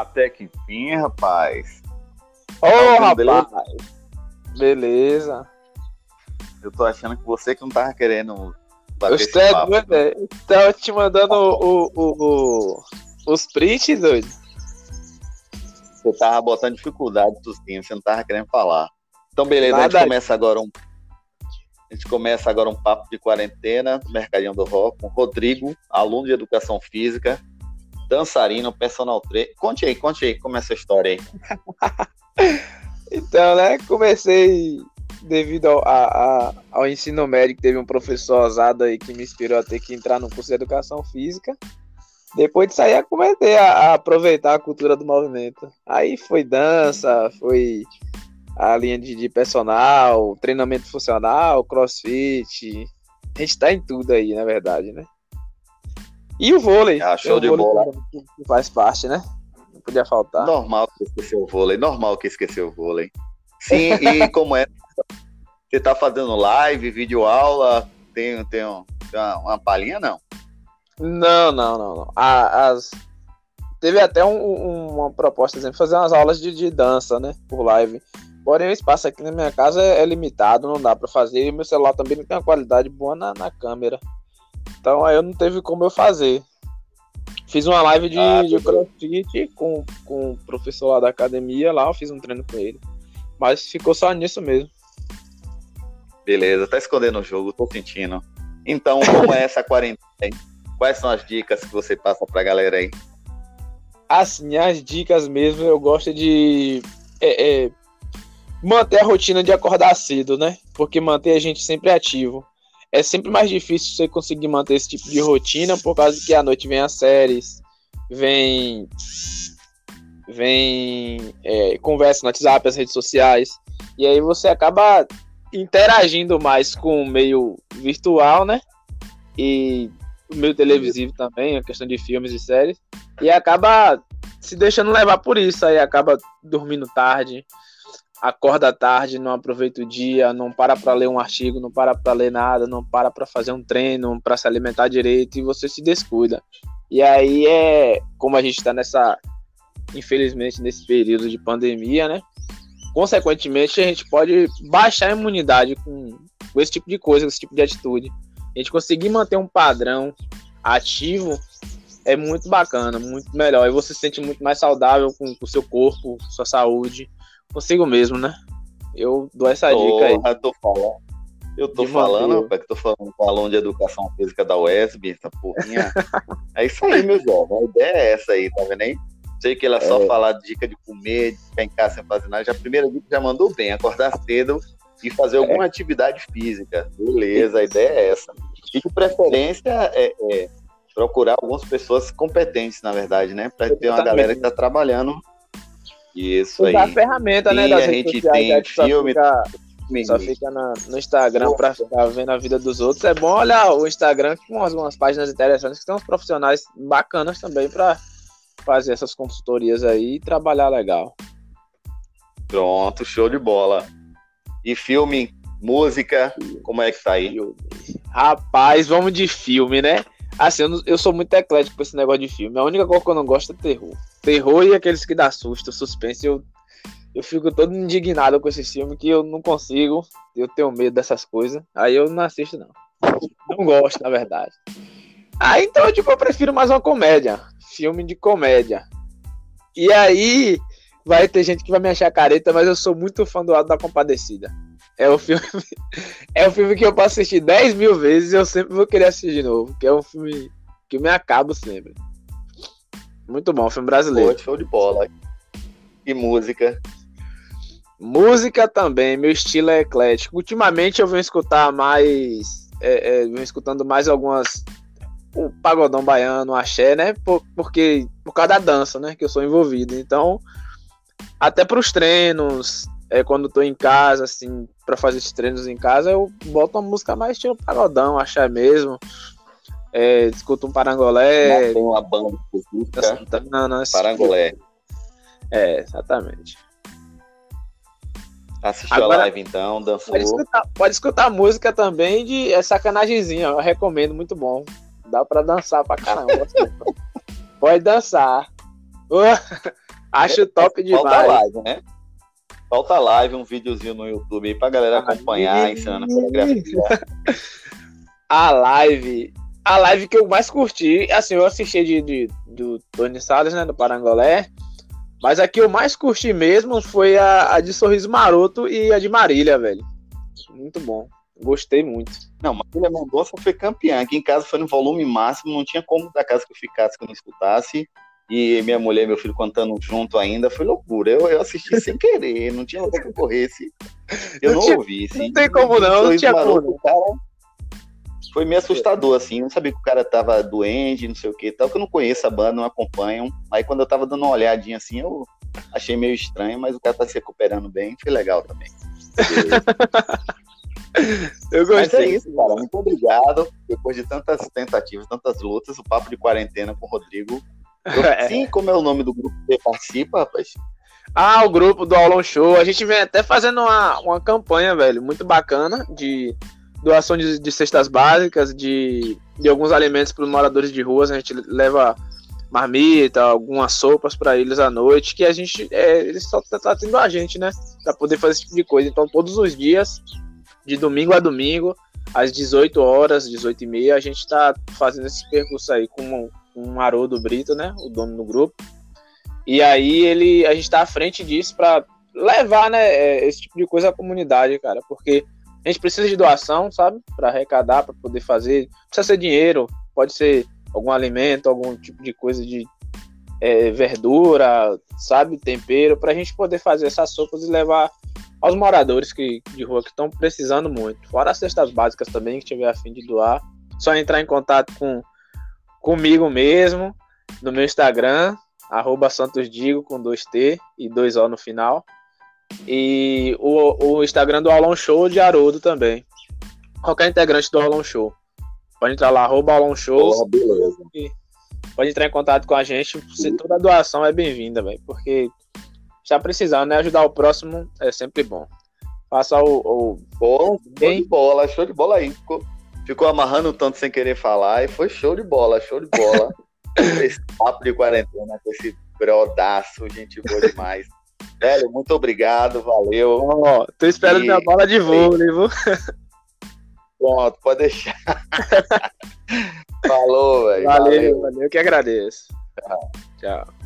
Até que enfim, rapaz. Ô, oh, rapaz. Beleza? beleza? Eu tô achando que você que não tava querendo papo. Doido, né? Tava te mandando o, o, o, os prints, doido. Você tava botando dificuldade times, você não tava querendo falar. Então, beleza, Nada. a gente começa agora um. A gente começa agora um papo de quarentena, Mercadinho do Rock, com Rodrigo, aluno de educação física, dançarino, personal trainer. Conte aí, conte aí, como é essa história aí. então, né, comecei devido ao, a, a, ao ensino médio, teve um professor ousado aí que me inspirou a ter que entrar no curso de educação física. Depois de sair, comecei a, a aproveitar a cultura do movimento. Aí foi dança, foi a linha de, de personal, treinamento funcional, crossfit. A gente tá em tudo aí, na verdade, né? E o vôlei. Ah, show de bola. Que faz parte, né? Não podia faltar. Normal que esqueceu o vôlei, normal que esqueceu o vôlei. Sim, e como é? Você tá fazendo live, vídeo aula, tem, tem, um, tem uma, uma palhinha, não? Não, não, não, não. As... Teve até um, uma proposta, exemplo, fazer umas aulas de, de dança, né? Por live. Porém, o espaço aqui na minha casa é, é limitado, não dá para fazer. E meu celular também não tem uma qualidade boa na, na câmera. Então aí eu não teve como eu fazer. Fiz uma live de, ah, de crossfit com, com o professor lá da academia, lá eu fiz um treino com ele. Mas ficou só nisso mesmo. Beleza, tá escondendo o jogo, tô sentindo. Então, como é essa quarentena? Quais são as dicas que você passa pra galera aí? Assim, as dicas mesmo, eu gosto de é, é, manter a rotina de acordar cedo, né? Porque manter a gente sempre ativo. É sempre mais difícil você conseguir manter esse tipo de rotina por causa que à noite vem as séries, vem vem é, conversa no WhatsApp, as redes sociais, e aí você acaba interagindo mais com o meio virtual, né? E o meio televisivo também, a questão de filmes e séries, e acaba se deixando levar por isso, aí acaba dormindo tarde, acorda tarde, não aproveita o dia, não para para ler um artigo, não para para ler nada, não para para fazer um treino, para se alimentar direito e você se descuida. E aí é como a gente está nessa, infelizmente, nesse período de pandemia, né? Consequentemente, a gente pode baixar a imunidade com, com esse tipo de coisa, com esse tipo de atitude. A gente conseguir manter um padrão ativo é muito bacana, muito melhor. E você se sente muito mais saudável com o seu corpo, sua saúde consigo mesmo, né? Eu dou essa Porra, dica aí. Eu tô falando. Eu tô de falando, rapaz, que tô falando com o aluno de educação física da UESB, essa porrinha. é isso aí, meu jovem. A ideia é essa aí, tá vendo aí? Sei que ela é só é. falar de dica de comer, de ficar em casa sem fazer nada. Já a primeira dica já mandou bem, acordar cedo e fazer alguma é. atividade física. Beleza, a ideia é essa. E de preferência é, é procurar algumas pessoas competentes, na verdade, né? Para ter uma galera que tá trabalhando isso Usar aí. a ferramenta, né, das a gente sociais, tem filme, só fica, só fica na, no Instagram para ficar vendo a vida dos outros. É bom olhar o Instagram com algumas páginas interessantes que tem uns profissionais bacanas também para fazer essas consultorias aí e trabalhar legal. Pronto, show de bola. E filme, música, como é que tá aí? Rapaz, vamos de filme, né? Assim, eu, não, eu sou muito eclético com esse negócio de filme. A única coisa que eu não gosto é terror. Terror e aqueles que dá susto, suspense. Eu, eu fico todo indignado com esse filme que eu não consigo. Eu tenho medo dessas coisas. Aí eu não assisto, não. Não gosto, na verdade. Aí então, tipo, eu prefiro mais uma comédia. Filme de comédia. E aí, vai ter gente que vai me achar careta, mas eu sou muito fã do Alto da Compadecida. É o filme. É o filme que eu posso assistir 10 mil vezes e eu sempre vou querer assistir de novo. Que é um filme que me acabo sempre. Muito bom, filme brasileiro. Pô, show de bola. E música. Música também, meu estilo é eclético. Ultimamente eu venho escutar mais. É, é, venho escutando mais algumas. O pagodão baiano, o axé, né? Por, porque, por causa da dança, né? Que eu sou envolvido. Então, até para os treinos, é, quando tô em casa, assim, para fazer esses treinos em casa, eu boto uma música mais estilo pagodão, achar mesmo. É, escuto um parangolé. Tem uma banda específica. Santana, parangolé. É, exatamente. Assistiu Agora, a live então, dançou. Pode escutar, pode escutar música também de é sacanagemzinha, eu recomendo, muito bom. Dá pra dançar pra caramba. pode dançar. Acho top demais. Falta live, né? Falta live, um videozinho no YouTube aí pra galera acompanhar, ensinando a coreografia. a live. A live que eu mais curti, assim, eu assisti de, de do Tony Salles, né, do Parangolé. Mas a que eu mais curti mesmo foi a, a de Sorriso Maroto e a de Marília, velho. Muito bom. Gostei muito. Não, Marília Mendonça foi campeã. Aqui em casa foi no volume máximo, não tinha como da casa que eu ficasse que eu não escutasse. E minha mulher e meu filho cantando junto ainda, foi loucura. Eu, eu assisti sem querer, não tinha como que corresse. Eu não, não tinha, ouvi. Não tem como não, não tinha como. Cara, foi meio assustador, assim. Não sabia que o cara tava doente, não sei o que tal, que eu não conheço a banda, não acompanham. Aí quando eu tava dando uma olhadinha assim, eu achei meio estranho, mas o cara tá se recuperando bem, foi legal também. eu gostei. Mas é isso, cara. Muito obrigado. Depois de tantas tentativas, tantas lutas, o papo de quarentena com o Rodrigo. É. Sim, como é o nome do grupo que participa, rapaz? Ah, o grupo do Aulon Show. A gente vem até fazendo uma, uma campanha, velho, muito bacana de doação de, de cestas básicas, de, de alguns alimentos para os moradores de ruas. A gente leva marmita, algumas sopas para eles à noite, que a gente, é, eles só estão tá tendo a gente, né? Para poder fazer esse tipo de coisa. Então, todos os dias, de domingo a domingo, às 18 horas, 18 e meia, a gente está fazendo esse percurso aí com um Haroldo Brito, né? O dono do grupo. E aí ele, a gente está à frente disso para levar, né, é, esse tipo de coisa à comunidade, cara, porque a gente precisa de doação, sabe? Para arrecadar, para poder fazer. Precisa ser dinheiro, pode ser algum alimento, algum tipo de coisa de é, verdura, sabe? Tempero, para a gente poder fazer essas sopas e levar aos moradores que, de rua que estão precisando muito. Fora as cestas básicas também, que tiver a fim de doar. Só entrar em contato com comigo mesmo no meu Instagram, arroba santosdigo com dois T e dois O no final. E o, o Instagram do Aulon Show de Haroldo também. Qualquer integrante do Aulon Show. Pode entrar lá, arroba Aulon Show. Oh, pode entrar em contato com a gente. Se toda doação é bem-vinda, velho. Porque está precisando, né? Ajudar o próximo é sempre bom. Faça o. o... Bom, show de bola, show de bola aí. Ficou, ficou amarrando tanto sem querer falar e foi show de bola, show de bola. esse papo de quarentena com esse brodaço, gente boa demais. Velho, muito obrigado, valeu. Ó, tô esperando e... minha bola de vôlei, viu? Pronto, pode deixar. Falou, velho. Valeu, valeu, valeu, que agradeço. Tchau. Tchau.